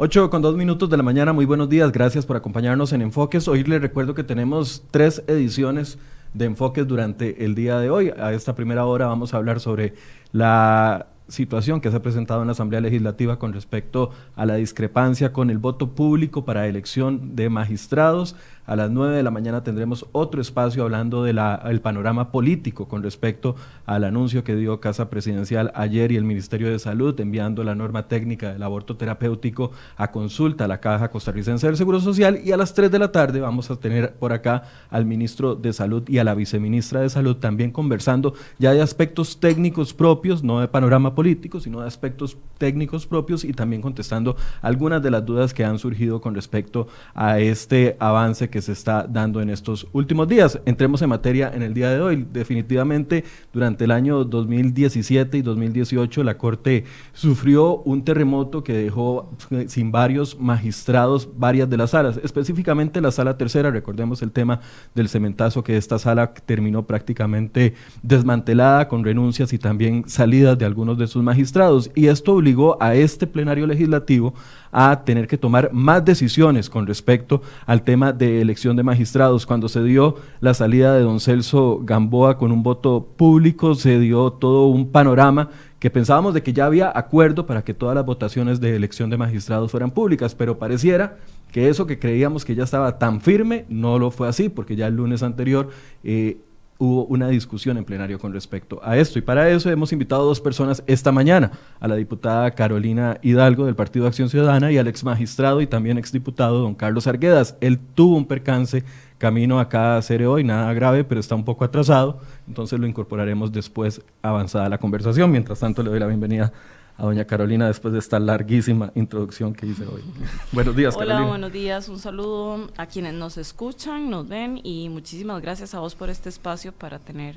8 con 2 minutos de la mañana, muy buenos días, gracias por acompañarnos en Enfoques. Hoy les recuerdo que tenemos tres ediciones de Enfoques durante el día de hoy. A esta primera hora vamos a hablar sobre la situación que se ha presentado en la Asamblea Legislativa con respecto a la discrepancia con el voto público para elección de magistrados. A las 9 de la mañana tendremos otro espacio hablando del panorama político con respecto al anuncio que dio Casa Presidencial ayer y el Ministerio de Salud enviando la norma técnica del aborto terapéutico a consulta a la Caja Costarricense del Seguro Social. Y a las 3 de la tarde vamos a tener por acá al ministro de Salud y a la viceministra de Salud también conversando ya de aspectos técnicos propios, no de panorama político, sino de aspectos técnicos propios y también contestando algunas de las dudas que han surgido con respecto a este avance que se está dando en estos últimos días. Entremos en materia en el día de hoy. Definitivamente, durante el año 2017 y 2018, la Corte sufrió un terremoto que dejó sin varios magistrados varias de las salas, específicamente la sala tercera. Recordemos el tema del cementazo que esta sala terminó prácticamente desmantelada con renuncias y también salidas de algunos de sus magistrados. Y esto obligó a este plenario legislativo a tener que tomar más decisiones con respecto al tema de elección de magistrados. Cuando se dio la salida de don Celso Gamboa con un voto público, se dio todo un panorama que pensábamos de que ya había acuerdo para que todas las votaciones de elección de magistrados fueran públicas, pero pareciera que eso que creíamos que ya estaba tan firme no lo fue así, porque ya el lunes anterior eh, hubo una discusión en plenario con respecto a esto. Y para eso hemos invitado a dos personas esta mañana, a la diputada Carolina Hidalgo del Partido Acción Ciudadana y al ex magistrado y también exdiputado don Carlos Arguedas. Él tuvo un percance camino acá a hacer hoy, nada grave, pero está un poco atrasado, entonces lo incorporaremos después avanzada la conversación. Mientras tanto, le doy la bienvenida a doña Carolina después de esta larguísima introducción que hice hoy. buenos días, Hola, buenos días. Un saludo a quienes nos escuchan, nos ven y muchísimas gracias a vos por este espacio para tener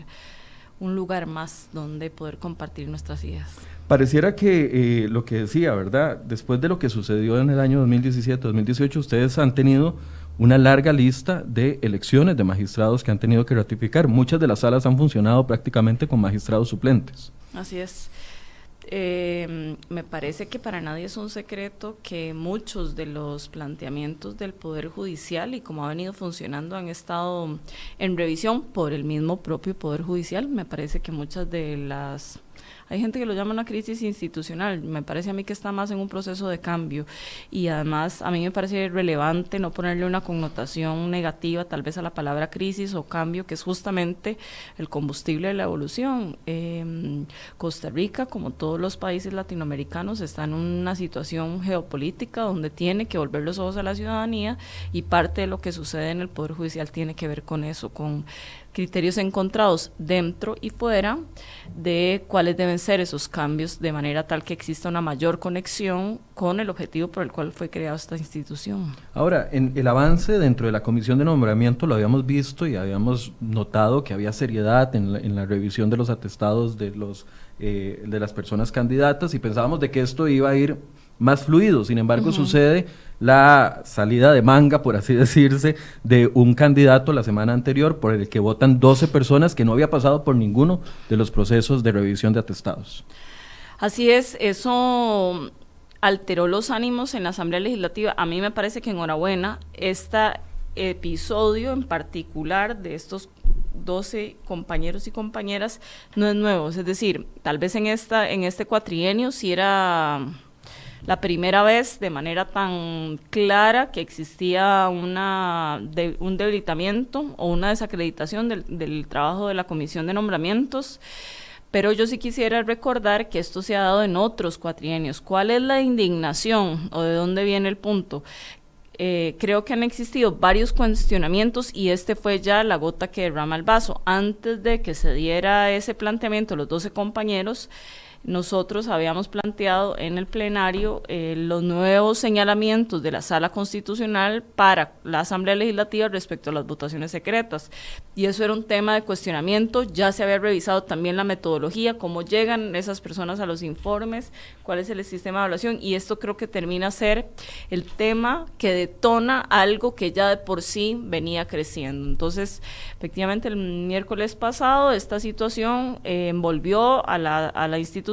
un lugar más donde poder compartir nuestras ideas. Pareciera que eh, lo que decía, ¿verdad? Después de lo que sucedió en el año 2017-2018, ustedes han tenido una larga lista de elecciones de magistrados que han tenido que ratificar. Muchas de las salas han funcionado prácticamente con magistrados suplentes. Así es. Eh, me parece que para nadie es un secreto que muchos de los planteamientos del Poder Judicial y como ha venido funcionando han estado en revisión por el mismo propio Poder Judicial. Me parece que muchas de las hay gente que lo llama una crisis institucional, me parece a mí que está más en un proceso de cambio y además a mí me parece relevante no ponerle una connotación negativa tal vez a la palabra crisis o cambio, que es justamente el combustible de la evolución. Em, Costa Rica, como todos los países latinoamericanos, está en una situación geopolítica donde tiene que volver los ojos a la ciudadanía y parte de lo que sucede en el Poder Judicial tiene que ver con eso, con criterios encontrados dentro y fuera de cuáles deben ser esos cambios de manera tal que exista una mayor conexión con el objetivo por el cual fue creada esta institución. Ahora, en el avance dentro de la comisión de nombramiento lo habíamos visto y habíamos notado que había seriedad en la, revisión de los atestados de los eh, de las personas candidatas y pensábamos de que esto iba a ir más fluido. Sin embargo, sucede la salida de manga, por así decirse, de un candidato la semana anterior por el que votan 12 personas que no había pasado por ninguno de los procesos de revisión de atestados. Así es, eso alteró los ánimos en la Asamblea Legislativa. A mí me parece que enhorabuena, este episodio en particular de estos 12 compañeros y compañeras no es nuevo, es decir, tal vez en esta en este cuatrienio si era la primera vez de manera tan clara que existía una un debilitamiento o una desacreditación del, del trabajo de la Comisión de Nombramientos. Pero yo sí quisiera recordar que esto se ha dado en otros cuatrienios. ¿Cuál es la indignación o de dónde viene el punto? Eh, creo que han existido varios cuestionamientos y este fue ya la gota que derrama el vaso. Antes de que se diera ese planteamiento, los 12 compañeros nosotros habíamos planteado en el plenario eh, los nuevos señalamientos de la sala constitucional para la Asamblea Legislativa respecto a las votaciones secretas. Y eso era un tema de cuestionamiento. Ya se había revisado también la metodología, cómo llegan esas personas a los informes, cuál es el sistema de evaluación. Y esto creo que termina ser el tema que detona algo que ya de por sí venía creciendo. Entonces, efectivamente, el miércoles pasado esta situación eh, envolvió a la, a la institución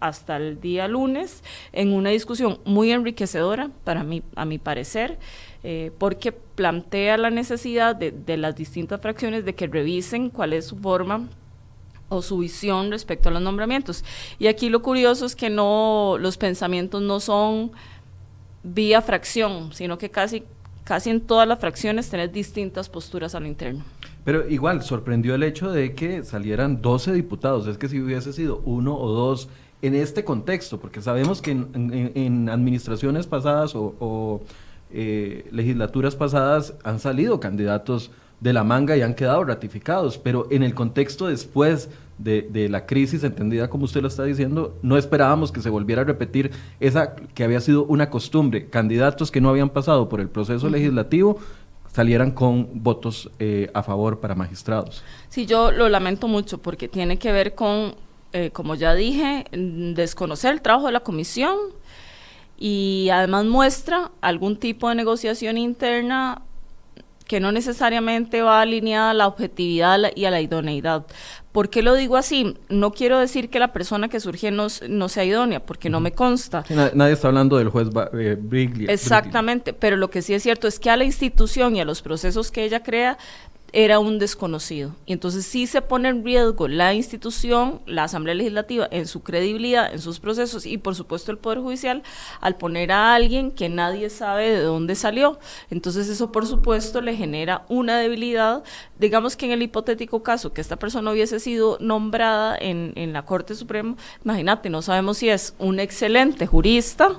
hasta el día lunes en una discusión muy enriquecedora para mí, a mi parecer, eh, porque plantea la necesidad de, las distintas fracciones de que revisen cuál es su forma o su visión respecto a los nombramientos. Y aquí lo curioso es que no los pensamientos no son vía fracción, sino que casi casi en todas las fracciones tenés distintas posturas a lo interno. Pero igual sorprendió el hecho de que salieran 12 diputados, es que si hubiese sido uno o dos en este contexto, porque sabemos que en, administraciones pasadas o, eh, legislaturas pasadas han salido candidatos de la manga y han quedado ratificados, pero en el contexto después de, la crisis, entendida como usted lo está diciendo, no esperábamos que se volviera a repetir esa que había sido una costumbre, candidatos que no habían pasado por el proceso legislativo salieran con votos eh, a favor para magistrados. Sí, yo lo lamento mucho porque tiene que ver con, eh, como ya dije, desconocer el trabajo de la comisión y además muestra algún tipo de negociación interna que no necesariamente va alineada a la objetividad y a la idoneidad. ¿Por qué lo digo así? No quiero decir que la persona que surge no, sea idónea, porque no me consta. nadie está hablando del juez eh, Exactamente, pero lo que sí es cierto es que a la institución y a los procesos que ella crea era un desconocido. Y entonces sí se pone en riesgo la institución, la Asamblea Legislativa, en su credibilidad, en sus procesos y por supuesto el Poder Judicial al poner a alguien que nadie sabe de dónde salió. Entonces eso por supuesto le genera una debilidad. Digamos que en el hipotético caso que esta persona hubiese sido nombrada en, en la Corte Suprema, imagínate, no sabemos si es un excelente jurista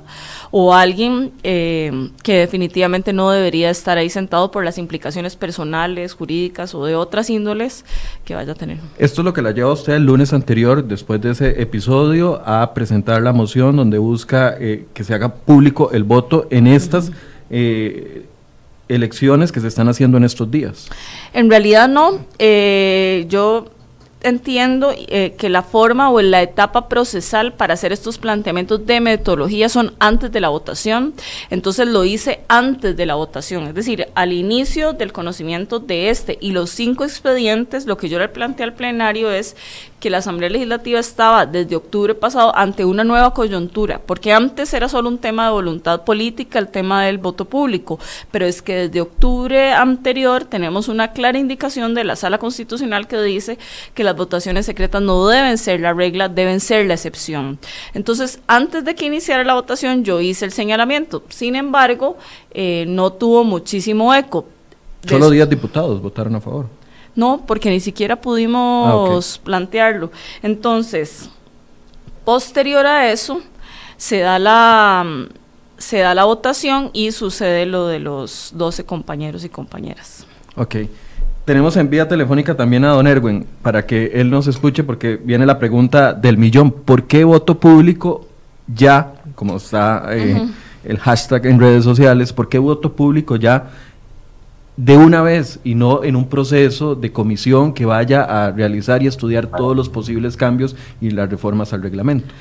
o alguien eh, que definitivamente no debería estar ahí sentado por las implicaciones personales, jurídicas, o de otras índoles que vaya a tener. Esto es lo que la lleva usted el lunes anterior, después de ese episodio, a presentar la moción donde busca eh, que se haga público el voto en estas eh, elecciones que se están haciendo en estos días. En realidad no. Eh, yo entiendo eh, que la forma o la etapa procesal para hacer estos planteamientos de metodología son antes de la votación, entonces lo hice antes de la votación, es decir, al inicio del conocimiento de este y los cinco expedientes, lo que yo le planteé al plenario es que la Asamblea Legislativa estaba desde octubre pasado ante una nueva coyuntura, porque antes era solo un tema de voluntad política, el tema del voto público, pero es que desde octubre anterior tenemos una clara indicación de la Sala Constitucional que dice que las votaciones secretas no deben ser la regla, deben ser la excepción. Entonces, antes de que iniciara la votación, yo hice el señalamiento. Sin embargo, eh, no tuvo muchísimo eco. Solo 10 diputados votaron a favor. No, porque ni siquiera pudimos ah, plantearlo. Entonces, posterior a eso, se da la se da la votación y sucede lo de los 12 compañeros y compañeras. Ok. Tenemos en vía telefónica también a don Erwin para que él nos escuche porque viene la pregunta del millón. ¿Por qué voto público ya, como está eh, el hashtag en redes sociales, por qué voto público ya de una vez y no en un proceso de comisión que vaya a realizar y estudiar todos los posibles cambios y las reformas al reglamento.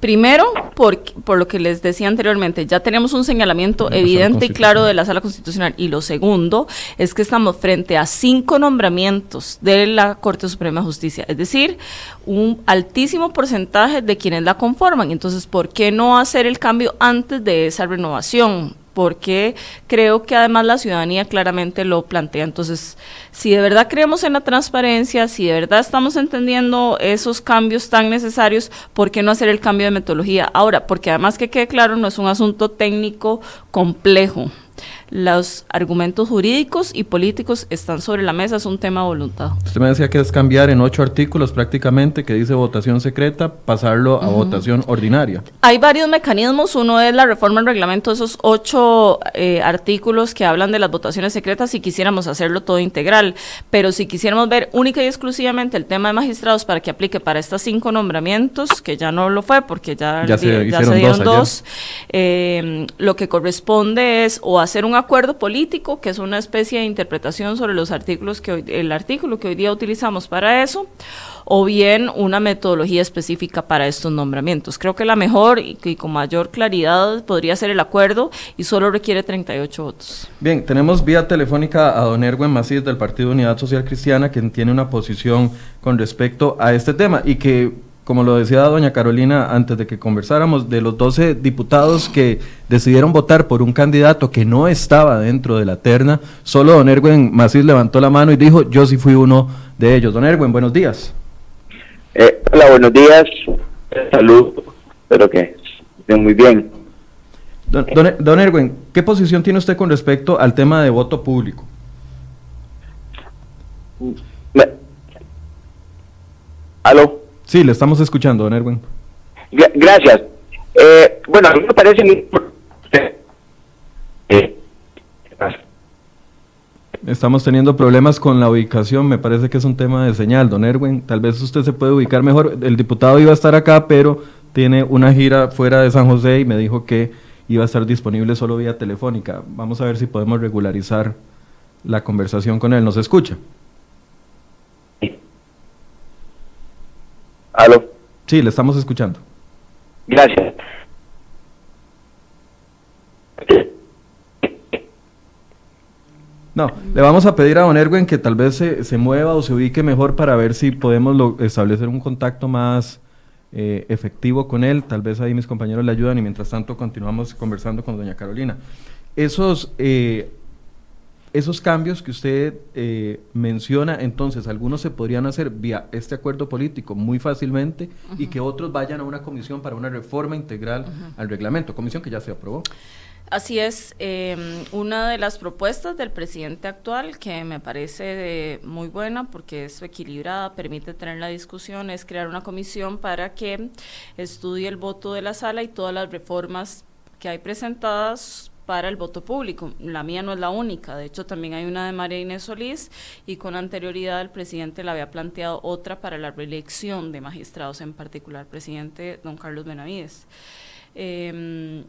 Primero, por, por, lo que les decía anteriormente, ya tenemos un señalamiento evidente y claro de la Sala Constitucional. Y lo segundo es que estamos frente a cinco nombramientos de la Corte Suprema de Justicia, es decir, un altísimo porcentaje de quienes la conforman. Entonces, ¿por qué no hacer el cambio antes de esa renovación? Porque creo que además la ciudadanía claramente lo plantea. Entonces, si de verdad creemos en la transparencia, si de verdad estamos entendiendo esos cambios tan necesarios, ¿por qué no hacer el cambio de metodología ahora? Porque además que quede claro, no es un asunto técnico complejo los argumentos jurídicos y políticos están sobre la mesa, es un tema de voluntad. Usted me decía que es cambiar en ocho artículos prácticamente que dice votación secreta, pasarlo a votación ordinaria. Hay varios mecanismos, uno es la reforma del reglamento, esos ocho eh, artículos que hablan de las votaciones secretas si quisiéramos hacerlo todo integral, pero si quisiéramos ver única y exclusivamente el tema de magistrados para que aplique para estos cinco nombramientos, que ya no lo fue porque ya, se, dieron dos, eh, lo que corresponde es o hacer un acuerdo político, que es una especie de interpretación sobre los artículos que hoy, el artículo que hoy día utilizamos para eso, o bien una metodología específica para estos nombramientos. Creo que la mejor y, con mayor claridad podría ser el acuerdo y solo requiere 38 votos. Bien, tenemos vía telefónica a don Erwin Macías del Partido Unidad Social Cristiana, quien tiene una posición con respecto a este tema y que como lo decía doña Carolina antes de que conversáramos, de los 12 diputados que decidieron votar por un candidato que no estaba dentro de la terna, solo don Erwin Macís levantó la mano y dijo, yo sí fui uno de ellos. Don Erwin, buenos días. Eh, hola, buenos días. Salud. Espero que estén muy bien. Don, don, Erwin, ¿qué posición tiene usted con respecto al tema de voto público? ¿Aló? Sí, le estamos escuchando, don Erwin. Gracias. Eh, bueno, a mí me parece muy eh, Estamos teniendo problemas con la ubicación, me parece que es un tema de señal, don Erwin. Tal vez usted se puede ubicar mejor. El diputado iba a estar acá, pero tiene una gira fuera de San José y me dijo que iba a estar disponible solo vía telefónica. Vamos a ver si podemos regularizar la conversación con él. ¿Nos escucha? ¿Aló? Sí, le estamos escuchando. Gracias. No, le vamos a pedir a Don Erwin que tal vez se, se mueva o se ubique mejor para ver si podemos establecer un contacto más eh, efectivo con él. Tal vez ahí mis compañeros le ayudan y mientras tanto continuamos conversando con Doña Carolina. Esos, eh, esos cambios que usted eh, menciona, entonces, algunos se podrían hacer vía este acuerdo político muy fácilmente y que otros vayan a una comisión para una reforma integral al reglamento, comisión que ya se aprobó. Así es, em, una de las propuestas del presidente actual que me parece muy buena porque es equilibrada, permite tener la discusión, es crear una comisión para que estudie el voto de la sala y todas las reformas que hay presentadas para el voto público. La mía no es la única, de hecho también hay una de María Inés Solís y con anterioridad el presidente le había planteado otra para la reelección de magistrados, en particular presidente don Carlos Benavides. Eh,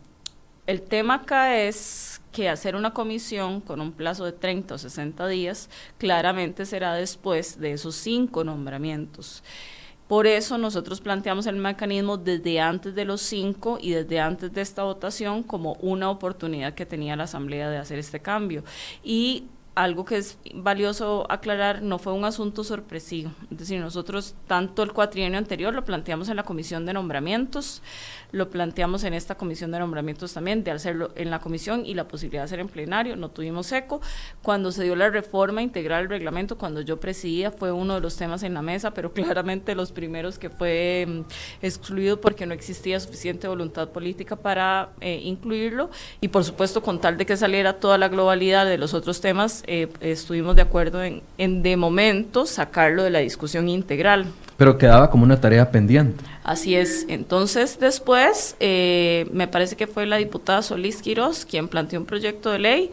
el tema acá es que hacer una comisión con un plazo de 30 o 60 días claramente será después de esos cinco nombramientos. Por eso nosotros planteamos el mecanismo desde antes de los cinco y desde antes de esta votación como una oportunidad que tenía la Asamblea de hacer este cambio. Y algo que es valioso aclarar, no fue un asunto sorpresivo. Es decir, nosotros tanto el cuatrienio anterior lo planteamos en la comisión de nombramientos, lo planteamos en esta comisión de nombramientos también, de hacerlo en la comisión y la posibilidad de hacer en plenario, no tuvimos eco. Cuando se dio la reforma integral del reglamento, cuando yo presidía, fue uno de los temas en la mesa, pero claramente los primeros que fue mm, excluido porque no existía suficiente voluntad política para eh, incluirlo y por supuesto con tal de que saliera toda la globalidad de los otros temas, eh, estuvimos de acuerdo en, en de momento sacarlo de la discusión integral. Pero quedaba como una tarea pendiente. Así es. Entonces, después, eh, me parece que fue la diputada Solís Quirós quien planteó un proyecto de ley.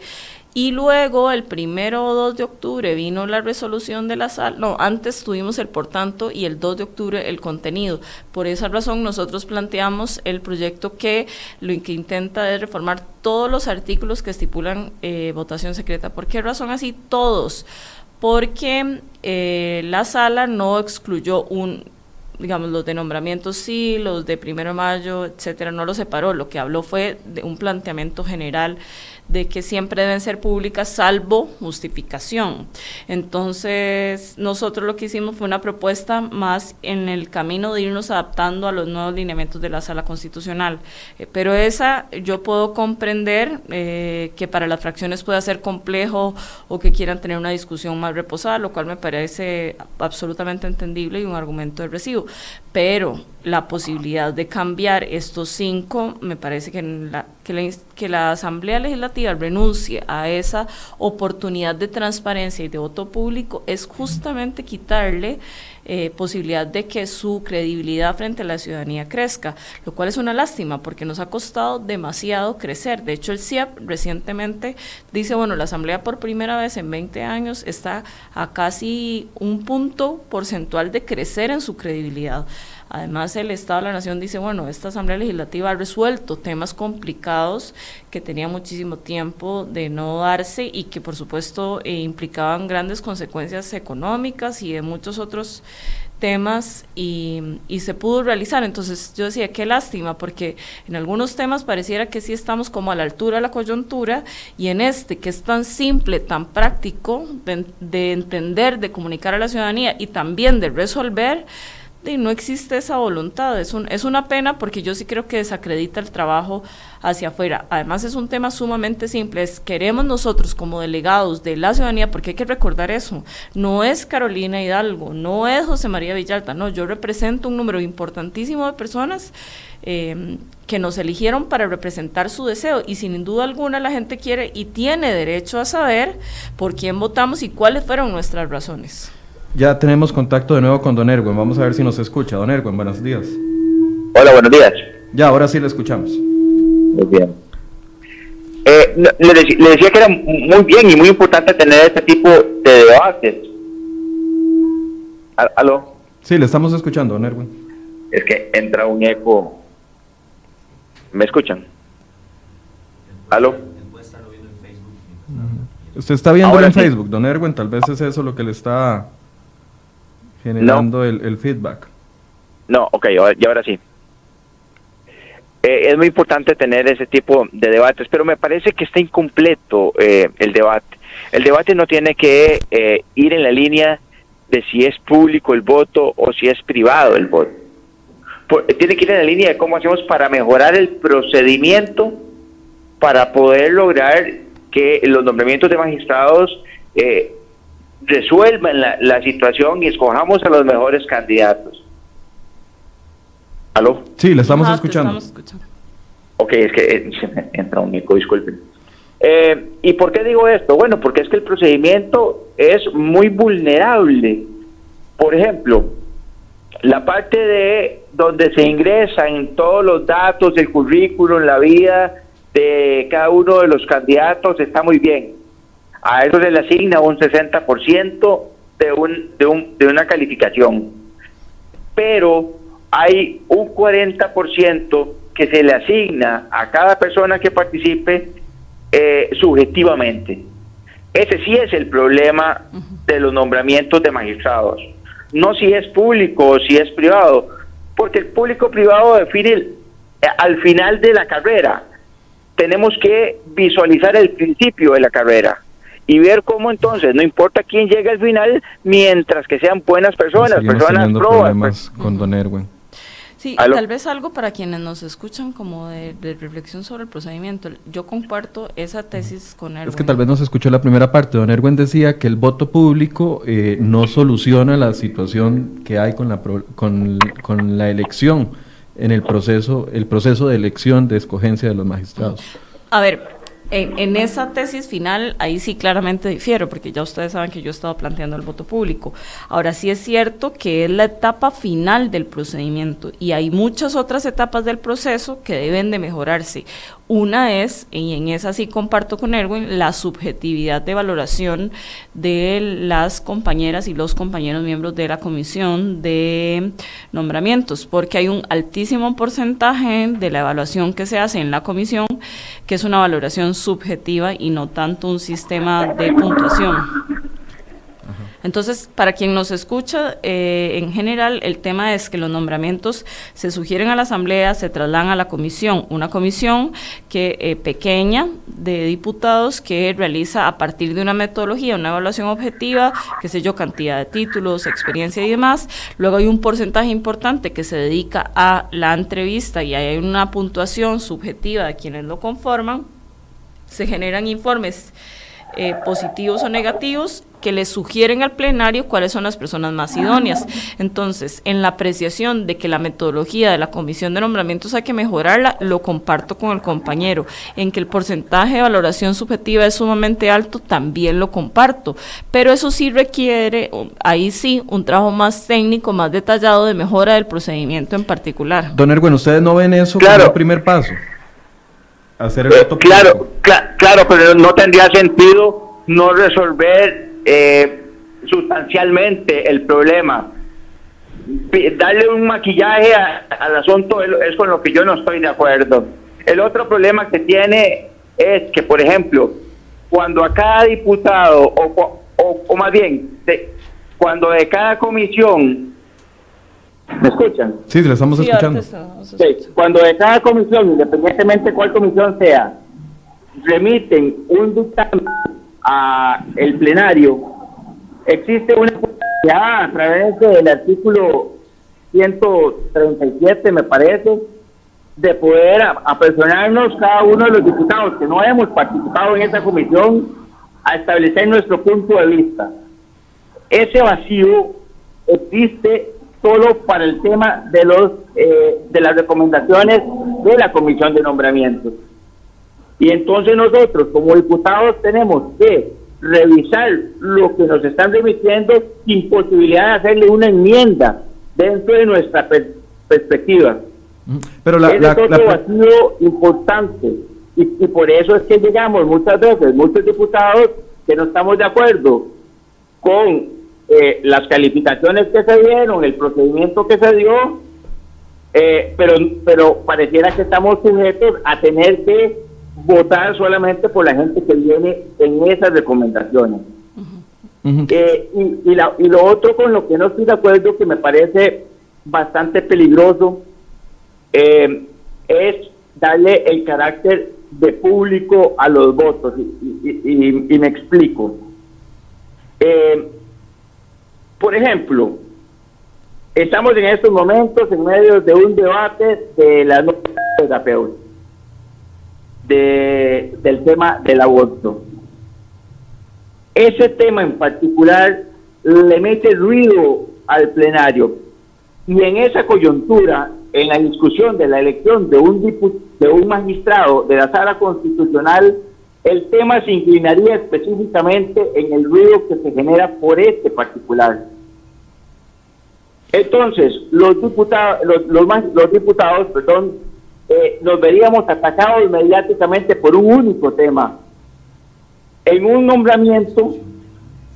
Y luego, el primero o 2 de octubre, vino la resolución de la sala. No, antes tuvimos el por tanto y el 2 de octubre el contenido. Por esa razón, nosotros planteamos el proyecto que lo que intenta es reformar todos los artículos que estipulan eh, votación secreta. ¿Por qué razón así? Todos porque eh, la sala no excluyó un, digamos, los de nombramientos sí, los de primero de mayo, etcétera, no los separó. Lo que habló fue de un planteamiento general de que siempre deben ser públicas salvo justificación. Entonces, nosotros lo que hicimos fue una propuesta más en el camino de irnos adaptando a los nuevos lineamientos de la sala constitucional. Eh, pero esa yo puedo comprender eh, que para las fracciones pueda ser complejo o que quieran tener una discusión más reposada, lo cual me parece absolutamente entendible y un argumento de recibo. Pero la posibilidad de cambiar estos cinco, me parece que, la, que, la, Asamblea Legislativa renuncie a esa oportunidad de transparencia y de voto público es justamente quitarle eh, posibilidad de que su credibilidad frente a la ciudadanía crezca, lo cual es una lástima porque nos ha costado demasiado crecer. De hecho, el CIEP recientemente dice, bueno, la Asamblea por primera vez en 20 años está a casi un punto porcentual de crecer en su credibilidad. Además, el Estado de la Nación dice, bueno, esta Asamblea Legislativa ha resuelto temas complicados que tenía muchísimo tiempo de no darse y que, por supuesto, eh, implicaban grandes consecuencias económicas y de muchos otros temas y, y, se pudo realizar. Entonces yo decía, qué lástima, porque en algunos temas pareciera que sí estamos como a la altura de la coyuntura y en este que es tan simple, tan práctico de, de entender, de comunicar a la ciudadanía y también de resolver, no existe esa voluntad. Es, un, es una pena porque yo sí creo que desacredita el trabajo hacia afuera. Además es un tema sumamente simple. Es, queremos nosotros como delegados de la ciudadanía, porque hay que recordar eso, no es Carolina Hidalgo, no es José María Villalta, no, yo represento un número importantísimo de personas eh, que nos eligieron para representar su deseo y sin duda alguna la gente quiere y tiene derecho a saber por quién votamos y cuáles fueron nuestras razones. Ya tenemos contacto de nuevo con Don Erwin. Vamos a ver si nos escucha. Don Erwin, buenos días. Hola, buenos días. Ya, ahora sí le escuchamos. Muy bien. Eh, le, decía que era muy bien y muy importante tener este tipo de debates. ¿Aló? Sí, le estamos escuchando, Don Erwin. Es que entra un eco. ¿Me escuchan? ¿Aló? Usted está viendo en Facebook, Don Erwin, tal vez es eso lo que le está generando el, feedback. No, ok, y ahora sí. Eh, es muy importante tener ese tipo de debates, pero me parece que está incompleto eh, el debate. El debate no tiene que eh, ir en la línea de si es público el voto o si es privado el voto. tiene que ir en la línea de cómo hacemos para mejorar el procedimiento para poder lograr que los nombramientos de magistrados eh, resuelvan la, situación y escojamos a los mejores candidatos. ¿Aló? Sí, le estamos, escuchando. Ok, es que eh, entra un eco, disculpen. Eh, ¿Y por qué digo esto? Bueno, porque es que el procedimiento es muy vulnerable. Por ejemplo, la parte de donde se ingresan todos los datos del currículum, la vida de cada uno de los candidatos está muy bien. A eso se le asigna un 60% de, un, de, un, de una calificación. Pero hay un 40% que se le asigna a cada persona que participe eh, subjetivamente. Ese sí es el problema de los nombramientos de magistrados. No si es público o si es privado, porque el público privado define eh, al final de la carrera. Tenemos que visualizar el principio de la carrera y ver cómo entonces, no importa quién llegue al final, mientras que sean buenas personas, personas problemas con Don Erwin. Sí, tal vez algo para quienes nos escuchan como de, reflexión sobre el procedimiento. Yo comparto esa tesis con Erwin. Es que tal vez no se escuchó la primera parte. Don Erwin decía que el voto público eh, no soluciona la situación que hay con la, con, con la elección en el proceso, el proceso de elección de escogencia de los magistrados. A ver, en, esa tesis final, ahí sí claramente difiero, porque ya ustedes saben que yo he estado planteando el voto público. Ahora sí es cierto que es la etapa final del procedimiento y hay muchas otras etapas del proceso que deben de mejorarse. Una es, y en esa sí comparto con Erwin, la subjetividad de valoración de las compañeras y los compañeros miembros de la comisión de nombramientos, porque hay un altísimo porcentaje de la evaluación que se hace en la comisión que es una valoración subjetiva y no tanto un sistema de puntuación. Entonces, para quien nos escucha, eh, en general el tema es que los nombramientos se sugieren a la Asamblea, se trasladan a la comisión, una comisión que eh, pequeña de diputados que realiza a partir de una metodología, una evaluación objetiva, qué sé yo, cantidad de títulos, experiencia y demás. Luego hay un porcentaje importante que se dedica a la entrevista y hay una puntuación subjetiva de quienes lo conforman. Se generan informes eh, positivos o negativos que le sugieren al plenario cuáles son las personas más idóneas. Entonces, en la apreciación de que la metodología de la comisión de nombramientos hay que mejorarla, lo comparto con el compañero. En que el porcentaje de valoración subjetiva es sumamente alto, también lo comparto. Pero eso sí requiere, ahí sí, un trabajo más técnico, más detallado de mejora del procedimiento en particular. Don Erwin, ¿ustedes no ven eso como el primer paso? Hacer el eh, claro, claro, pero no tendría sentido no resolver eh, sustancialmente el problema. Darle un maquillaje al asunto es, con lo que yo no estoy de acuerdo. El otro problema que tiene es que, por ejemplo, cuando a cada diputado, o, o, más bien, cuando de cada comisión ¿Me escuchan? Sí, le estamos escuchando. Cuando de cada comisión, independientemente cuál comisión sea, remiten un dictamen a el plenario, existe una posibilidad a través del artículo 137, me parece, de poder apresurarnos cada uno de los diputados que no hemos participado en esa comisión a establecer nuestro punto de vista. Ese vacío existe solo para el tema de los eh, de las recomendaciones de la comisión de nombramientos. Y entonces nosotros como diputados tenemos que revisar lo que nos están remitiendo sin posibilidad de hacerle una enmienda dentro de nuestra perspectiva. Pero la, es otro vacío importante y, por eso es que llegamos muchas veces, muchos diputados que no estamos de acuerdo con eh, las calificaciones que se dieron, el procedimiento que se dio, eh, pero, pero pareciera que estamos sujetos a tener que votar solamente por la gente que viene en esas recomendaciones. Eh, y, y, lo otro con lo que no estoy de acuerdo, que me parece bastante peligroso, eh, es darle el carácter de público a los votos. Y, me explico. Eh, por ejemplo, estamos en estos momentos en medio de un debate de la terapeuta de, del tema del aborto. Ese tema en particular le mete ruido al plenario y en esa coyuntura, en la discusión de la elección de un, de un magistrado de la sala constitucional, el tema se inclinaría específicamente en el ruido que se genera por este particular. Entonces, los diputados, los, los, diputados, perdón, eh, nos veríamos atacados mediáticamente por un único tema. En un nombramiento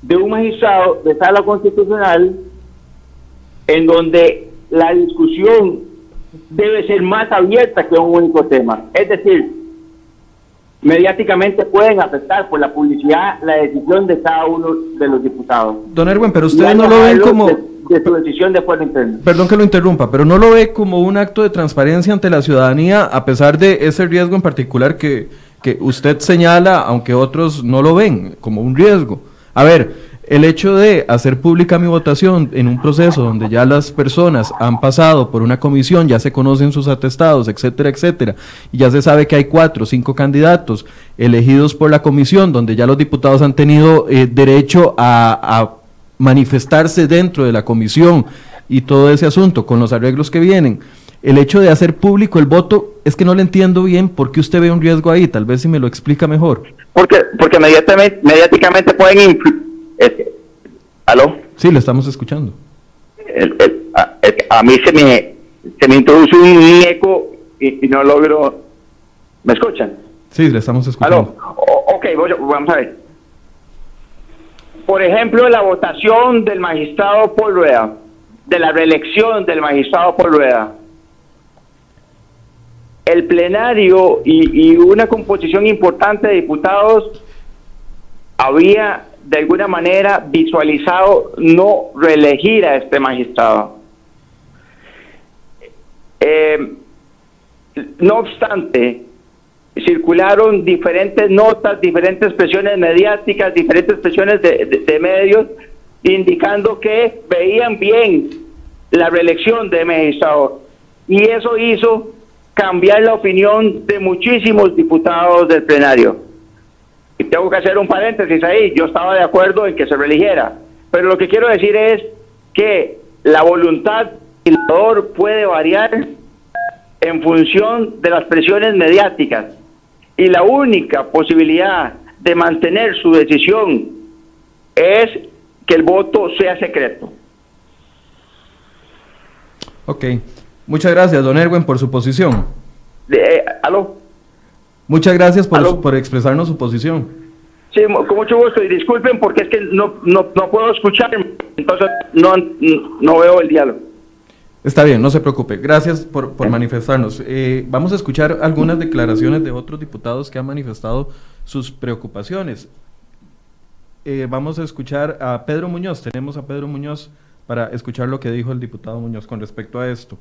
de un magistrado de sala constitucional, en donde la discusión debe ser más abierta que un único tema. Es decir, mediáticamente pueden afectar por la publicidad la decisión de cada uno de los diputados. Don Erwin, pero ustedes no lo ven como de su decisión de interna. Perdón que lo interrumpa, pero no lo ve como un acto de transparencia ante la ciudadanía, a pesar de ese riesgo en particular que, que usted señala, aunque otros no lo ven como un riesgo. A ver, el hecho de hacer pública mi votación en un proceso donde ya las personas han pasado por una comisión, ya se conocen sus atestados, etcétera, etcétera, y ya se sabe que hay cuatro o cinco candidatos elegidos por la comisión, donde ya los diputados han tenido eh, derecho a manifestarse dentro de la comisión y todo ese asunto con los arreglos que vienen. El hecho de hacer público el voto es que no le entiendo bien por qué usted ve un riesgo ahí, tal vez si me lo explica mejor. Porque porque mediáticamente, mediáticamente pueden ¿Aló? Sí, le estamos escuchando. a, mí se me, se me introduce un eco y, no logro... ¿Me escuchan? Sí, le estamos escuchando. ¿Aló? ok, vamos a ver por ejemplo, la votación del magistrado Paul Rueda, de la reelección del magistrado Paul Rueda, el plenario y, una composición importante de diputados había de alguna manera visualizado no reelegir a este magistrado. Eh, no obstante, circularon diferentes notas, diferentes presiones mediáticas, diferentes presiones de, medios, indicando que veían bien la reelección de magistrado. Y eso hizo cambiar la opinión de muchísimos diputados del plenario. Y tengo que hacer un paréntesis ahí, yo estaba de acuerdo en que se reeligiera, pero lo que quiero decir es que la voluntad del legislador puede variar en función de las presiones mediáticas y la única posibilidad de mantener su decisión es que el voto sea secreto. Ok, muchas gracias, don Erwin, por su posición. Eh, ¿Aló? Muchas gracias por, por, expresarnos su posición. Sí, con mucho gusto y disculpen porque es que no, no, no puedo escuchar, entonces no, no veo el diálogo. Está bien, no se preocupe. Gracias por, manifestarnos. Eh, vamos a escuchar algunas declaraciones de otros diputados que han manifestado sus preocupaciones. Eh, vamos a escuchar a Pedro Muñoz. Tenemos a Pedro Muñoz para escuchar lo que dijo el diputado Muñoz con respecto a esto.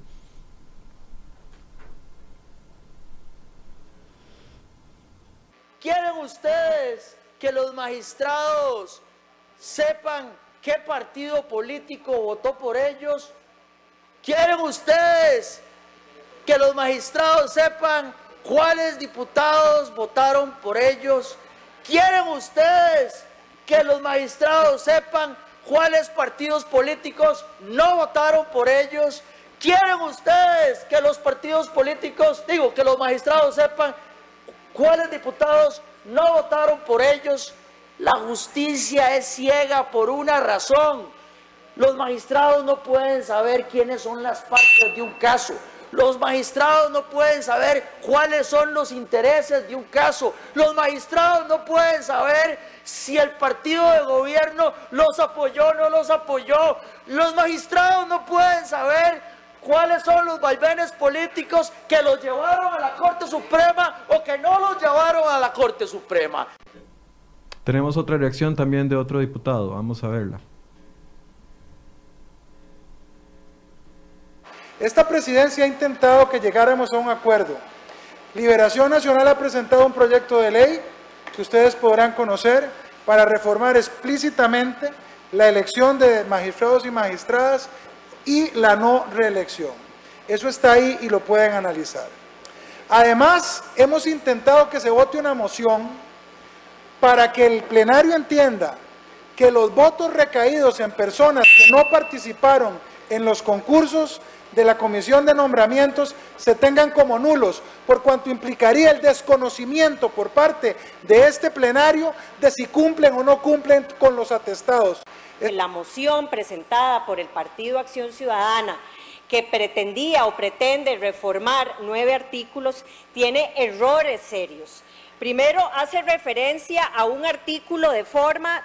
Que los magistrados sepan qué partido político votó por ellos? ¿Quieren ustedes que los magistrados sepan cuáles diputados votaron por ellos? ¿Quieren ustedes que los magistrados sepan cuáles partidos políticos no votaron por ellos? ¿Quieren ustedes que los partidos políticos, digo, que los magistrados sepan cuáles diputados no votaron por ellos? La justicia es ciega por una razón. Los magistrados no pueden saber quiénes son las partes de un caso. Los magistrados no pueden saber cuáles son los intereses de un caso. Los magistrados no pueden saber si el partido de gobierno los apoyó o no los apoyó. Los magistrados no pueden saber cuáles son los vaivenes políticos que los llevaron a la Corte Suprema o que no los llevaron a la Corte Suprema. Tenemos otra reacción también de otro diputado, vamos a verla. Esta presidencia ha intentado que llegáramos a un acuerdo. Liberación Nacional ha presentado un proyecto de ley que ustedes podrán conocer para reformar explícitamente la elección de magistrados y magistradas y la no reelección. Eso está ahí y lo pueden analizar. Además, hemos intentado que se vote una moción para que el plenario entienda que los votos recaídos en personas que no participaron en los concursos de la Comisión de Nombramientos se tengan como nulos, por cuanto implicaría el desconocimiento por parte de este plenario de si cumplen o no cumplen con los atestados. La moción presentada por el Partido Acción Ciudadana que pretendía o pretende reformar nueve artículos tiene errores serios. Primero, hace referencia a un artículo de forma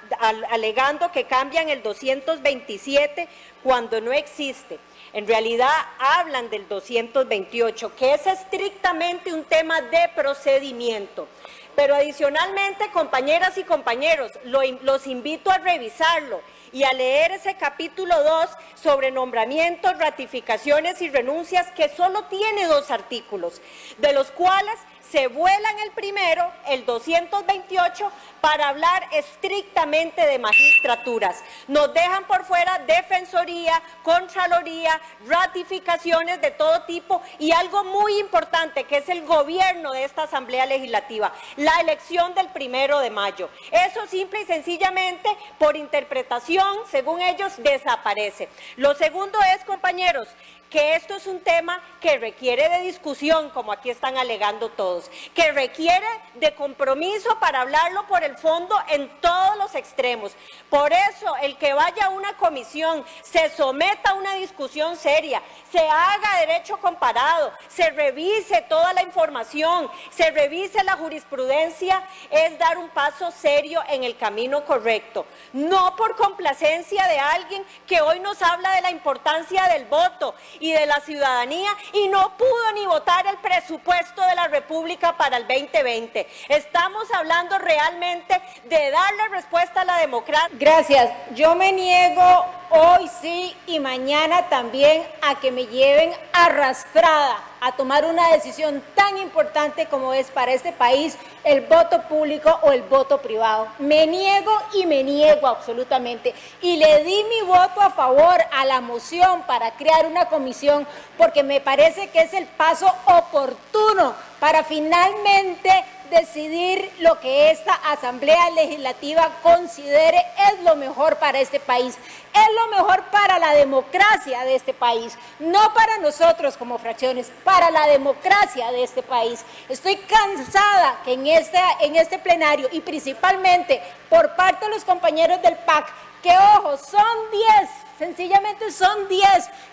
alegando que cambian el 227 cuando no existe. En realidad hablan del 228, que es estrictamente un tema de procedimiento. Pero adicionalmente, compañeras y compañeros, los invito a revisarlo y a leer ese capítulo 2 sobre nombramientos, ratificaciones y renuncias, que solo tiene dos artículos, de los cuales se vuelan el primero, el 228, para hablar estrictamente de magistraturas. Nos dejan por fuera defensoría, contraloría, ratificaciones de todo tipo y algo muy importante que es el gobierno de esta Asamblea Legislativa, la elección del primero de mayo. Eso simple y sencillamente por interpretación, según ellos, desaparece. Lo segundo es, compañeros, que esto es un tema que requiere de discusión, como aquí están alegando todos, que requiere de compromiso para hablarlo por el fondo en todos los extremos. Por eso, el que vaya a una comisión, se someta a una discusión seria, se haga derecho comparado, se revise toda la información, se revise la jurisprudencia, es dar un paso serio en el camino correcto. No por complacencia de alguien que hoy nos habla de la importancia del voto y de la ciudadanía y no pudo ni votar el presupuesto de la República para el 2020. Estamos hablando realmente de darle respuesta a la democracia. Gracias. Yo me niego hoy sí y mañana también a que me lleven arrastrada a tomar una decisión tan importante como es para este país el voto público o el voto privado. Me niego y me niego absolutamente. Y le di mi voto a favor a la moción para crear una comisión porque me parece que es el paso oportuno para finalmente decidir lo que esta Asamblea Legislativa considere es lo mejor para este país, es lo mejor para la democracia de este país, no para nosotros como fracciones, para la democracia de este país. Estoy cansada que en este, en este plenario y principalmente por parte de los compañeros del PAC, que ojo, son 10 sencillamente son 10,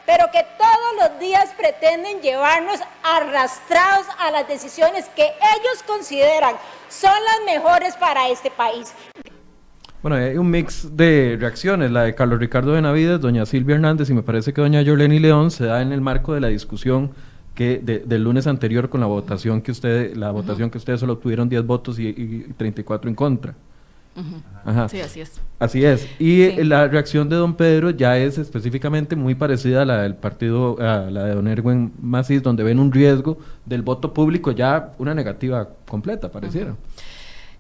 pero que todos los días pretenden llevarnos arrastrados a las decisiones que ellos consideran son las mejores para este país. Bueno, hay un mix de reacciones, la de Carlos Ricardo Benavides, doña Silvia Hernández y me parece que doña Yoleni León se da en el marco de la discusión que del lunes anterior con la votación que ustedes, la votación que ustedes solo obtuvieron 10 votos y, y 34 en contra. Sí, así es. Así es. Y la reacción de don Pedro ya es específicamente muy parecida a la del partido, a la de don Erwin Macis, donde ven un riesgo del voto público, ya una negativa completa, pareciera.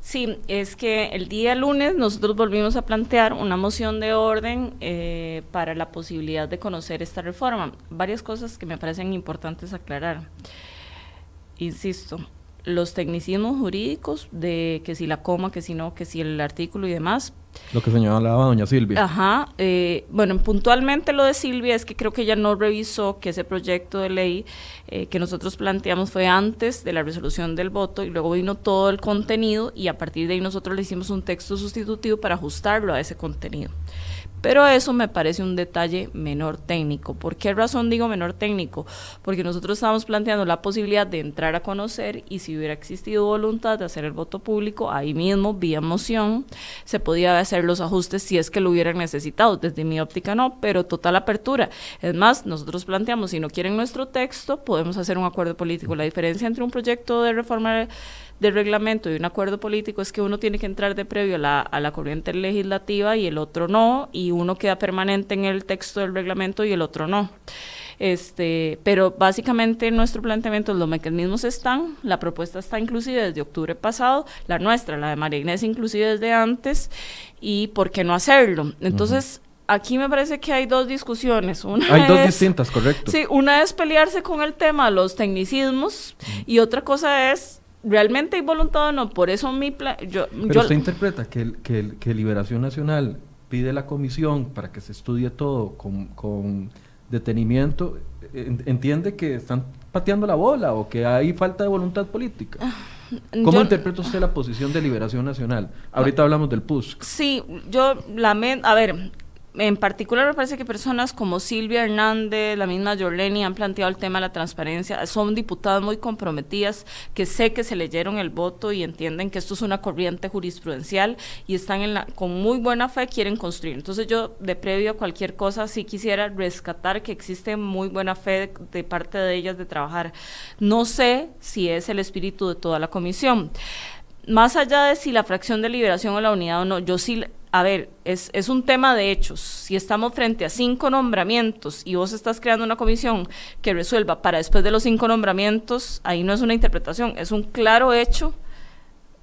Sí, es que el día lunes nosotros volvimos a plantear una moción de orden eh, para la posibilidad de conocer esta reforma. Varias cosas que me parecen importantes aclarar. Insisto, los tecnicismos jurídicos de que si la coma, que si no, que si el artículo y demás. Lo que señalaba doña Silvia. Ajá. Eh, bueno, puntualmente lo de Silvia es que creo que ella no revisó que ese proyecto de ley eh, que nosotros planteamos fue antes de la resolución del voto y luego vino todo el contenido y a partir de ahí nosotros le hicimos un texto sustitutivo para ajustarlo a ese contenido. Pero eso me parece un detalle menor técnico. ¿Por qué razón digo menor técnico? Porque nosotros estábamos planteando la posibilidad de entrar a conocer y si hubiera existido voluntad de hacer el voto público, ahí mismo, vía moción, se podía hacer los ajustes si es que lo hubieran necesitado. Desde mi óptica no, pero total apertura. Es más, nosotros planteamos, si no quieren nuestro texto, podemos hacer un acuerdo político. La diferencia entre un proyecto de reforma del reglamento y un acuerdo político es que uno tiene que entrar de previo a la, a la corriente legislativa y el otro no, y uno queda permanente en el texto del reglamento y el otro no. Este, pero básicamente nuestro planteamiento, los mecanismos están, la propuesta está inclusive desde octubre pasado, la nuestra, la de María Inés inclusive desde antes, y ¿por qué no hacerlo? Entonces, aquí me parece que hay dos discusiones. Una hay dos distintas, correcto. Sí, una es pelearse con el tema de los tecnicismos y otra cosa es realmente hay voluntad o no, por eso mi plan... Yo, Pero usted interpreta que, que, que, Liberación Nacional pide la comisión para que se estudie todo con, con detenimiento, entiende que están pateando la bola o que hay falta de voluntad política. Ah, ¿Cómo interpreta usted la posición de Liberación Nacional? Ahorita hablamos del PUSC. Sí, yo lamento, a ver, en particular me parece que personas como Silvia Hernández, la misma Jorleni han planteado el tema de la transparencia, son diputadas muy comprometidas que sé que se leyeron el voto y entienden que esto es una corriente jurisprudencial y están en la, con muy buena fe quieren construir. Entonces yo de previo a cualquier cosa sí quisiera rescatar que existe muy buena fe de, de parte de ellas de trabajar. No sé si es el espíritu de toda la comisión más allá de si la fracción de liberación o la unidad o no, yo sí a ver, es, es, un tema de hechos. Si estamos frente a cinco nombramientos y vos estás creando una comisión que resuelva para después de los cinco nombramientos, ahí no es una interpretación, es un claro hecho,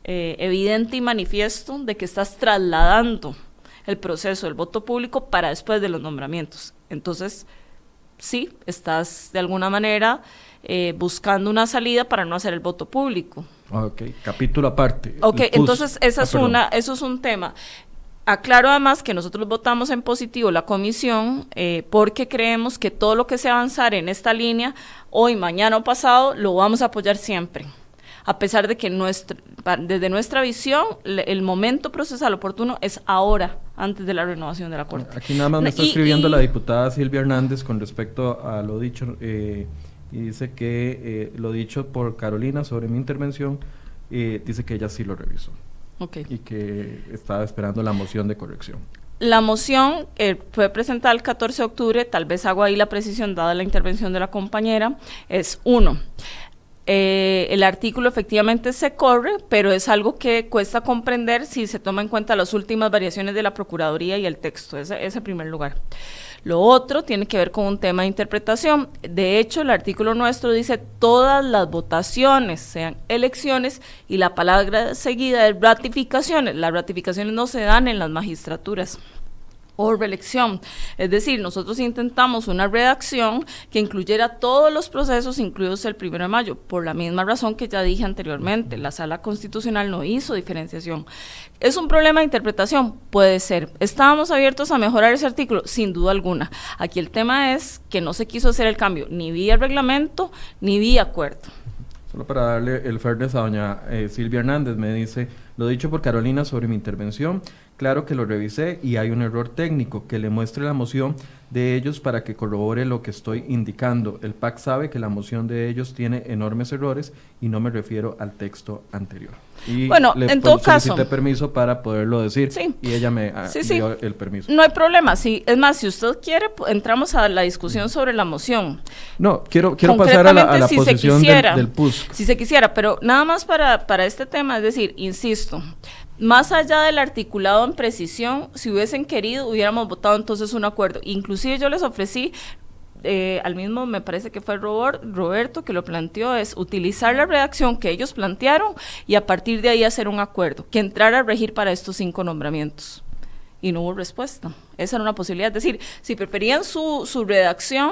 eh, evidente y manifiesto de que estás trasladando el proceso del voto público para después de los nombramientos. Entonces, sí, estás de alguna manera eh, buscando una salida para no hacer el voto público. Ok, capítulo aparte. Ok, entonces esa es ah, una, eso es un tema. Aclaro además que nosotros votamos en positivo la comisión eh, porque creemos que todo lo que se avanzar en esta línea, hoy, mañana o pasado, lo vamos a apoyar siempre. A pesar de que nuestra, desde nuestra visión, el momento procesal oportuno es ahora, antes de la renovación de la Corte. Aquí nada más me está escribiendo la diputada Silvia Hernández con respecto a lo dicho, eh, y dice que eh, lo dicho por Carolina sobre mi intervención, dice que ella sí lo revisó. Y que estaba esperando la moción de corrección. La moción que fue presentada el 14 de octubre, tal vez hago ahí la precisión dada la intervención de la compañera, es uno. Eh, el artículo efectivamente se corre, pero es algo que cuesta comprender si se toma en cuenta las últimas variaciones de la Procuraduría y el texto, ese es el primer lugar. Lo otro tiene que ver con un tema de interpretación. De hecho, el artículo nuestro dice todas las votaciones, sean elecciones, y la palabra seguida es ratificaciones. Las ratificaciones no se dan en las magistraturas o reelección. Es decir, nosotros intentamos una redacción que incluyera todos los procesos incluidos el primero de mayo, por la misma razón que ya dije anteriormente, la sala constitucional no hizo diferenciación. ¿Es un problema de interpretación? Puede ser. ¿Estábamos abiertos a mejorar ese artículo? Sin duda alguna. Aquí el tema es que no se quiso hacer el cambio ni vía reglamento ni vía acuerdo. Solo para darle el fairness a doña eh, Silvia Hernández, me dice, lo dicho por Carolina sobre mi intervención, Claro que lo revisé y hay un error técnico que le muestre la moción de ellos para que corrobore lo que estoy indicando. El PAC sabe que la moción de ellos tiene enormes errores y no me refiero al texto anterior. Y bueno, en todo caso. permiso para poderlo decir y ella me ah, dio el permiso. No hay problema. Sí, es más, si usted quiere, entramos a la discusión sobre la moción. No, quiero, quiero pasar a la, posición del, del PUSC. Si se quisiera, pero nada más para, para este tema, es decir, insisto, más allá del articulado en precisión, si hubiesen querido, hubiéramos votado entonces un acuerdo. Inclusive yo les ofrecí eh, al mismo me parece que fue Roberto que lo planteó, es utilizar la redacción que ellos plantearon y a partir de ahí hacer un acuerdo, que entrara a regir para estos cinco nombramientos. Y no hubo respuesta. Esa era una posibilidad. Es decir, si preferían su, su redacción,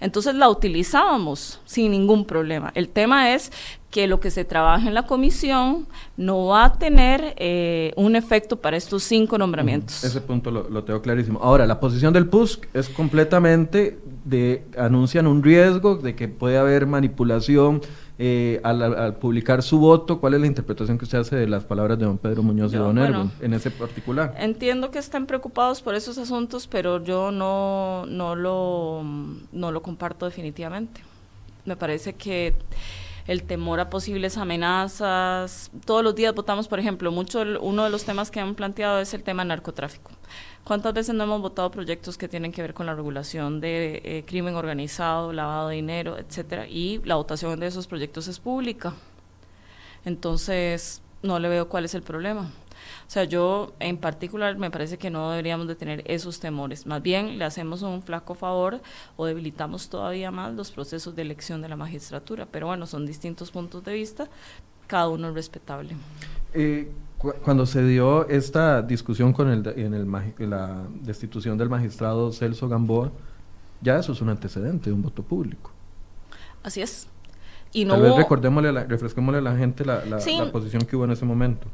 entonces la utilizábamos sin ningún problema. El tema es que lo que se trabaja en la comisión no va a tener eh, un efecto para estos cinco nombramientos. Ese punto lo, tengo clarísimo. Ahora, la posición del PUSC es completamente de, anuncian un riesgo de que puede haber manipulación eh, al, publicar su voto. ¿Cuál es la interpretación que usted hace de las palabras de don Pedro Muñoz y don Erwin en ese particular? Entiendo que están preocupados por esos asuntos, pero yo no, no, lo, no lo comparto definitivamente. Me parece que el temor a posibles amenazas. Todos los días votamos, por ejemplo, mucho uno de los temas que han planteado es el tema narcotráfico. ¿Cuántas veces no hemos votado proyectos que tienen que ver con la regulación de eh, crimen organizado, lavado de dinero, etcétera? Y la votación de esos proyectos es pública. Entonces, no le veo cuál es el problema. O sea, yo en particular me parece que no deberíamos de tener esos temores. Más bien le hacemos un flaco favor o debilitamos todavía más los procesos de elección de la magistratura. Pero bueno, son distintos puntos de vista, cada uno es respetable. Eh, cuando se dio esta discusión con el, en el, la destitución del magistrado Celso Gamboa, ya eso es un antecedente de un voto público. Así es. Y no Tal vez recordémosle, la, refresquémosle a la gente la, la posición que hubo en ese momento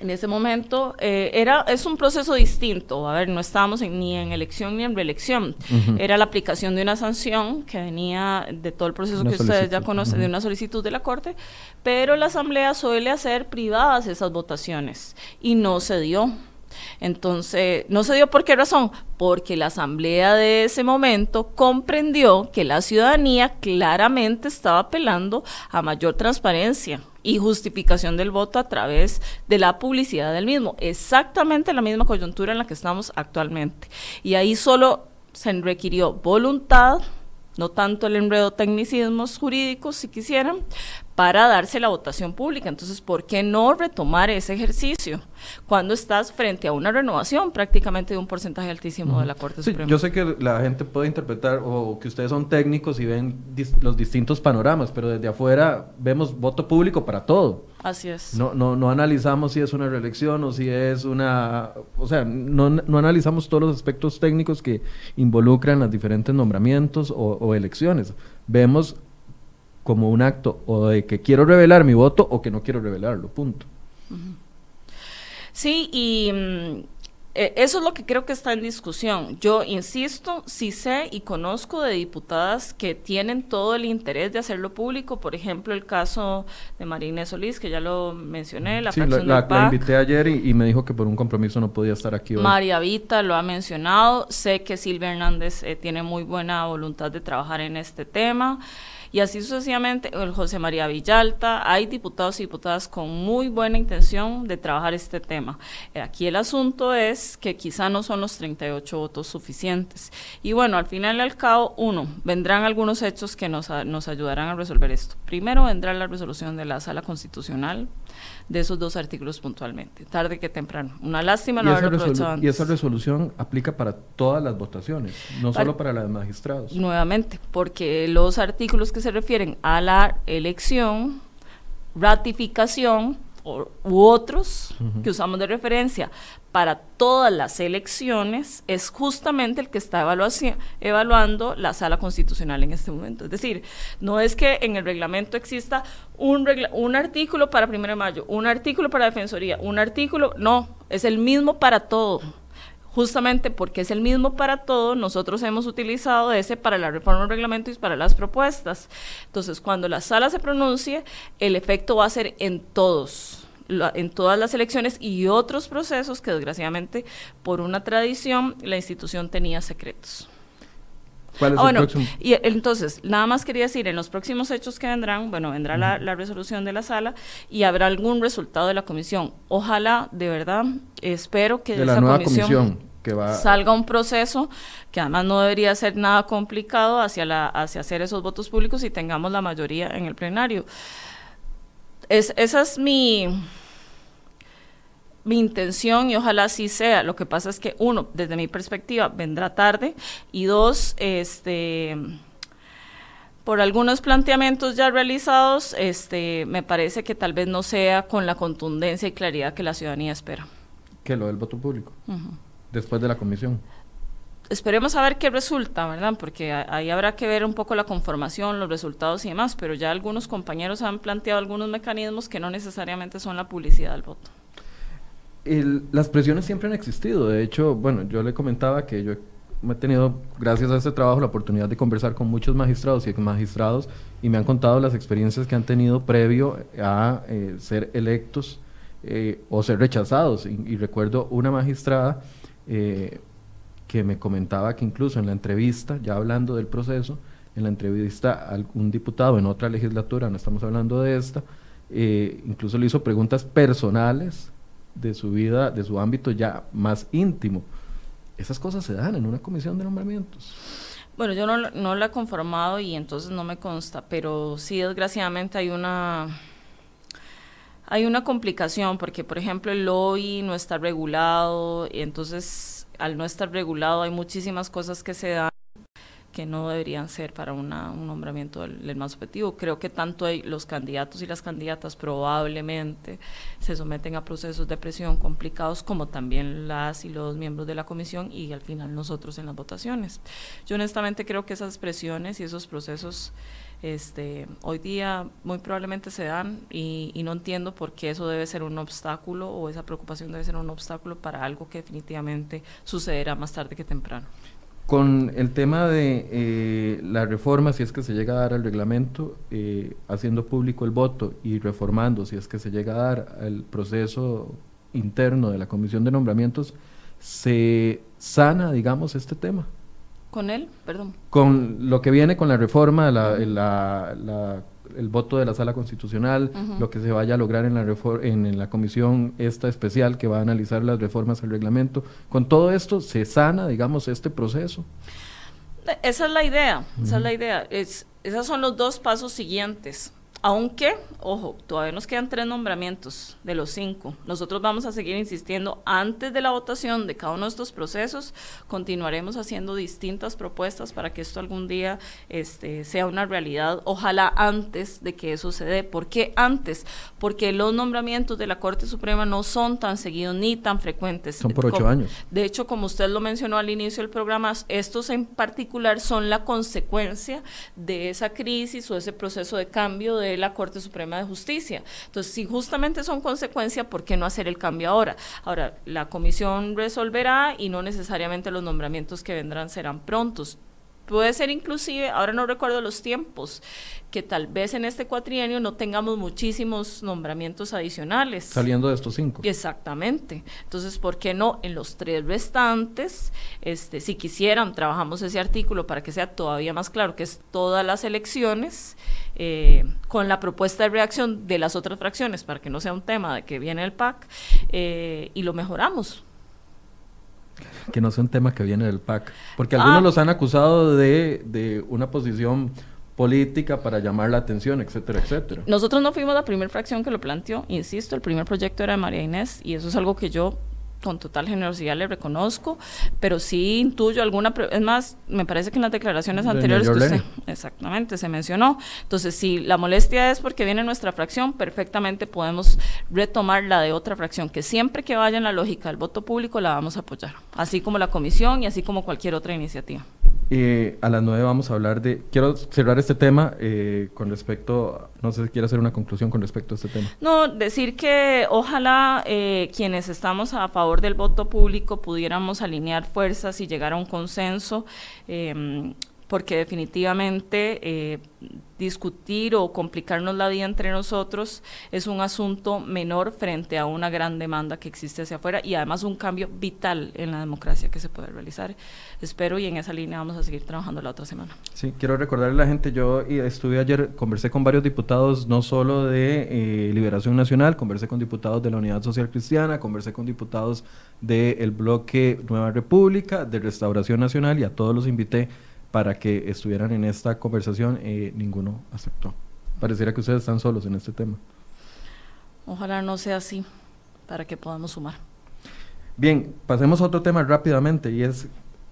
en ese momento eh, era es un proceso distinto. A ver, no estábamos ni en elección ni en reelección. Era la aplicación de una sanción que venía de todo el proceso que ustedes ya conocen, de una solicitud de la Corte, pero la Asamblea suele hacer privadas esas votaciones y no se dio. Entonces, ¿no se dio por qué razón? Porque la asamblea de ese momento comprendió que la ciudadanía claramente estaba apelando a mayor transparencia y justificación del voto a través de la publicidad del mismo. Exactamente la misma coyuntura en la que estamos actualmente. Y ahí solo se requirió voluntad, no tanto el enredo tecnicismos jurídicos, si quisieran, para darse la votación pública. Entonces, ¿por qué no retomar ese ejercicio cuando estás frente a una renovación prácticamente de un porcentaje altísimo de la Corte Suprema? Yo sé que la gente puede interpretar o que ustedes son técnicos y ven los distintos panoramas, pero desde afuera vemos voto público para todo. Así es. No, no, no analizamos si es una reelección o si es una... O sea, no, no analizamos todos los aspectos técnicos que involucran los diferentes nombramientos o, o elecciones. Vemos como un acto o de que quiero revelar mi voto o que no quiero revelarlo, punto. Sí, y mm, e, eso es lo que creo que está en discusión. Yo insisto, sí sé y conozco de diputadas que tienen todo el interés de hacerlo público, por ejemplo, el caso de Marina Solís, que ya lo mencioné, la sí, la, la, invité ayer y, me dijo que por un compromiso no podía estar aquí hoy. María Vita lo ha mencionado, sé que Silvia Hernández eh, tiene muy buena voluntad de trabajar en este tema y así sucesivamente, el José María Villalta, hay diputados y diputadas con muy buena intención de trabajar este tema. Eh, aquí el asunto es que quizá no son los 38 votos suficientes. Y bueno, al final y al cabo, uno, vendrán algunos hechos que nos, nos ayudarán a resolver esto. Primero vendrá la resolución de la Sala Constitucional de esos dos artículos puntualmente, tarde que temprano. Una lástima no haberlo aprovechado antes. Y esa resolución aplica para todas las votaciones, no solo para las magistrados. Nuevamente, porque los artículos que se refieren a la elección, ratificación u otros que usamos de referencia para todas las elecciones es justamente el que está evaluando la sala constitucional en este momento. Es decir, no es que en el reglamento exista un, un artículo para primero de mayo, un artículo para defensoría, un artículo, no, es el mismo para todo justamente porque es el mismo para todo, nosotros hemos utilizado ese para la reforma del reglamento y para las propuestas. Entonces, cuando la sala se pronuncie, el efecto va a ser en todos en todas las elecciones y otros procesos que desgraciadamente por una tradición la institución tenía secretos. ¿Cuál es el próximo? Y entonces, nada más quería decir, en los próximos hechos que vendrán, bueno, vendrá la, resolución de la sala y habrá algún resultado de la comisión. Ojalá, de verdad, espero que de, esa comisión, que va... salga un proceso que además no debería ser nada complicado hacia, la, hacia hacer esos votos públicos y tengamos la mayoría en el plenario. Es, esa es mi, mi intención y ojalá así sea. Lo que pasa es que, uno, desde mi perspectiva, vendrá tarde y dos, este por algunos planteamientos ya realizados, este, me parece que tal vez no sea con la contundencia y claridad que la ciudadanía espera. ¿Qué? Lo del voto público. Después de la comisión. Esperemos a ver qué resulta, ¿verdad? Porque ahí habrá que ver un poco la conformación, los resultados y demás, pero ya algunos compañeros han planteado algunos mecanismos que no necesariamente son la publicidad del voto. Las presiones siempre han existido. De hecho, bueno, yo le comentaba que yo he tenido, gracias a este trabajo, la oportunidad de conversar con muchos magistrados y magistrados y me han contado las experiencias que han tenido previo a eh, ser electos eh, o ser rechazados. Y, recuerdo una magistrada eh, que me comentaba que incluso en la entrevista, ya hablando del proceso, en la entrevista a algún diputado en otra legislatura, no estamos hablando de esta, incluso le hizo preguntas personales de su vida, de su ámbito ya más íntimo esas cosas se dan en una comisión de nombramientos. Bueno, yo no, la he conformado y entonces no me consta, pero sí, desgraciadamente hay una hay una complicación porque, por ejemplo, el lobby no está regulado, y entonces al no estar regulado hay muchísimas cosas que se dan que no deberían ser para un nombramiento del, más objetivo. Creo que tanto los candidatos y las candidatas probablemente se someten a procesos de presión complicados como también las y los miembros de la comisión y al final nosotros en las votaciones. Yo honestamente creo que esas presiones y esos procesos este, hoy día muy probablemente se dan y, y, no entiendo por qué eso debe ser un obstáculo o esa preocupación debe ser un obstáculo para algo que definitivamente sucederá más tarde que temprano. Con el tema de eh, la reforma, si es que se llega a dar al reglamento, eh, haciendo público el voto y reformando, si es que se llega a dar el proceso interno de la comisión de nombramientos, se sana, digamos, este tema. ¿Con él? Perdón. Con lo que viene con la reforma, la, la el voto de la sala constitucional, lo que se vaya a lograr en la, en, la comisión esta especial que va a analizar las reformas al reglamento. Con todo esto se sana, digamos, este proceso. Esa es la idea, esa es la idea. Es, esos son los dos pasos siguientes. Aunque, ojo, todavía nos quedan tres nombramientos de los cinco. Nosotros vamos a seguir insistiendo antes de la votación de cada uno de estos procesos. Continuaremos haciendo distintas propuestas para que esto algún día este, sea una realidad. Ojalá antes de que eso se dé. ¿Por qué antes? Porque los nombramientos de la Corte Suprema no son tan seguidos ni tan frecuentes. Son por ocho años. De hecho, como usted lo mencionó al inicio del programa, estos en particular son la consecuencia de esa crisis o ese proceso de cambio de la Corte Suprema de Justicia. Entonces, si justamente son consecuencia, ¿por qué no hacer el cambio ahora? Ahora, la comisión resolverá y no necesariamente los nombramientos que vendrán serán prontos. Puede ser inclusive, ahora no recuerdo los tiempos, que tal vez en este cuatrienio no tengamos muchísimos nombramientos adicionales. Saliendo de estos cinco. Exactamente. Entonces, ¿por qué no en los tres restantes, este, si quisieran, trabajamos ese artículo para que sea todavía más claro, que es todas las elecciones, eh, con la propuesta de reacción de las otras fracciones, para que no sea un tema de que viene el PAC, eh, y lo mejoramos que no sea un tema que viene del PAC. Porque algunos ah. los han acusado de, de una posición política para llamar la atención, etcétera, etcétera. Nosotros no fuimos la primera fracción que lo planteó, insisto, el primer proyecto era de María Inés y eso es algo que yo con total generosidad le reconozco, pero sí intuyo alguna, es más, me parece que en las declaraciones anteriores que usted, exactamente, se mencionó. Entonces, si la molestia es porque viene nuestra fracción, perfectamente podemos retomar la de otra fracción, que siempre que vaya en la lógica del voto público la vamos a apoyar, así como la comisión y así como cualquier otra iniciativa. Eh, a las nueve vamos a hablar de... Quiero cerrar este tema eh, con respecto... No sé si quiere hacer una conclusión con respecto a este tema. No, decir que ojalá eh, quienes estamos a favor del voto público pudiéramos alinear fuerzas y llegar a un consenso, porque definitivamente discutir o complicarnos la vida entre nosotros es un asunto menor frente a una gran demanda que existe hacia afuera y además un cambio vital en la democracia que se puede realizar. Espero y en esa línea vamos a seguir trabajando la otra semana. Sí, quiero recordarle a la gente, yo estuve ayer, conversé con varios diputados, no solo de eh, Liberación Nacional, conversé con diputados de la Unidad Social Cristiana, conversé con diputados del bloque Nueva República, de Restauración Nacional y a todos los invité para que estuvieran en esta conversación, eh, ninguno aceptó. Pareciera que ustedes están solos en este tema. Ojalá no sea así, para que podamos sumar. Bien, pasemos a otro tema rápidamente y es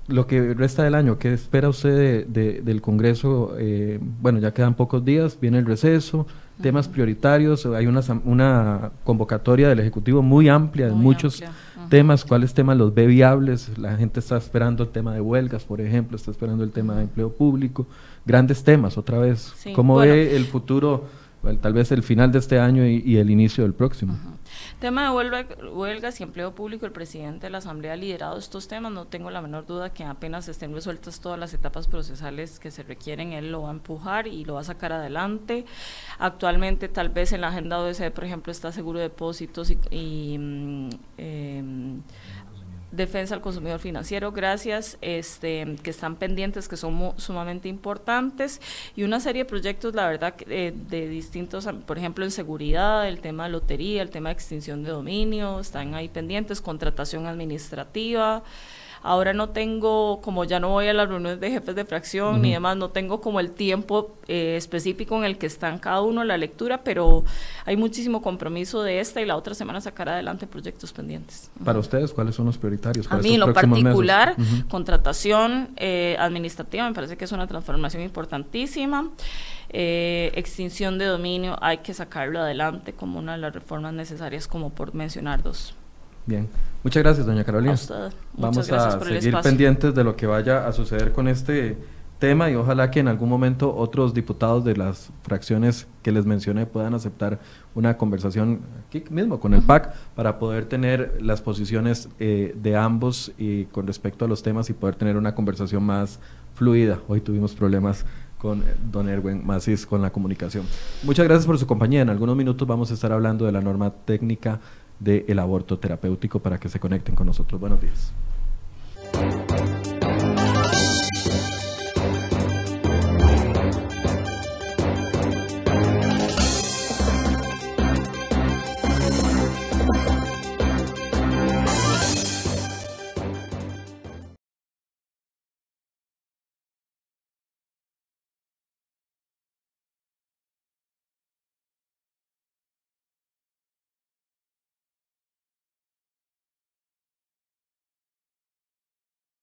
lo que resta del año, ¿qué espera usted del Congreso? Eh, bueno, ya quedan pocos días, viene el receso, temas prioritarios, hay una, una convocatoria del Ejecutivo muy amplia de muchos temas, cuáles temas los ve viables, la gente está esperando el tema de huelgas, por ejemplo, está esperando el tema de empleo público, grandes temas otra vez. ¿Cómo ve el futuro, tal vez el final de este año y, el inicio del próximo? Tema de huelgas y empleo público, el presidente de la Asamblea ha liderado estos temas, no tengo la menor duda que apenas estén resueltas todas las etapas procesales que se requieren, él lo va a empujar y lo va a sacar adelante. Actualmente tal vez en la agenda OEC, por ejemplo, está seguro de depósitos y, mm, em, defensa al consumidor financiero, gracias, este, que están pendientes, que son sumamente importantes, y una serie de proyectos, la verdad, eh, de distintos, por ejemplo, en seguridad, el tema de lotería, el tema de extinción de dominio, están ahí pendientes, contratación administrativa, Ahora no tengo, como ya no voy a las reuniones de jefes de fracción ni demás, no tengo como el tiempo eh, específico en el que están cada uno la lectura, pero hay muchísimo compromiso de esta y la otra semana sacar adelante proyectos pendientes. Para ustedes, ¿cuáles son los prioritarios? a mí, en lo particular, contratación eh, administrativa, me parece que es una transformación importantísima. Eh, extinción de dominio, hay que sacarlo adelante como una de las reformas necesarias, como por mencionar dos. Bien, muchas gracias, doña Carolina. Vamos a seguir pendientes de lo que vaya a suceder con este tema y ojalá que en algún momento otros diputados de las fracciones que les mencioné puedan aceptar una conversación aquí mismo con el PAC para poder tener las posiciones eh, de ambos y con respecto a los temas y poder tener una conversación más fluida. Hoy tuvimos problemas con don Erwin Macis con la comunicación. Muchas gracias por su compañía. En algunos minutos vamos a estar hablando de la norma técnica del aborto terapéutico para que se conecten con nosotros. Buenos días.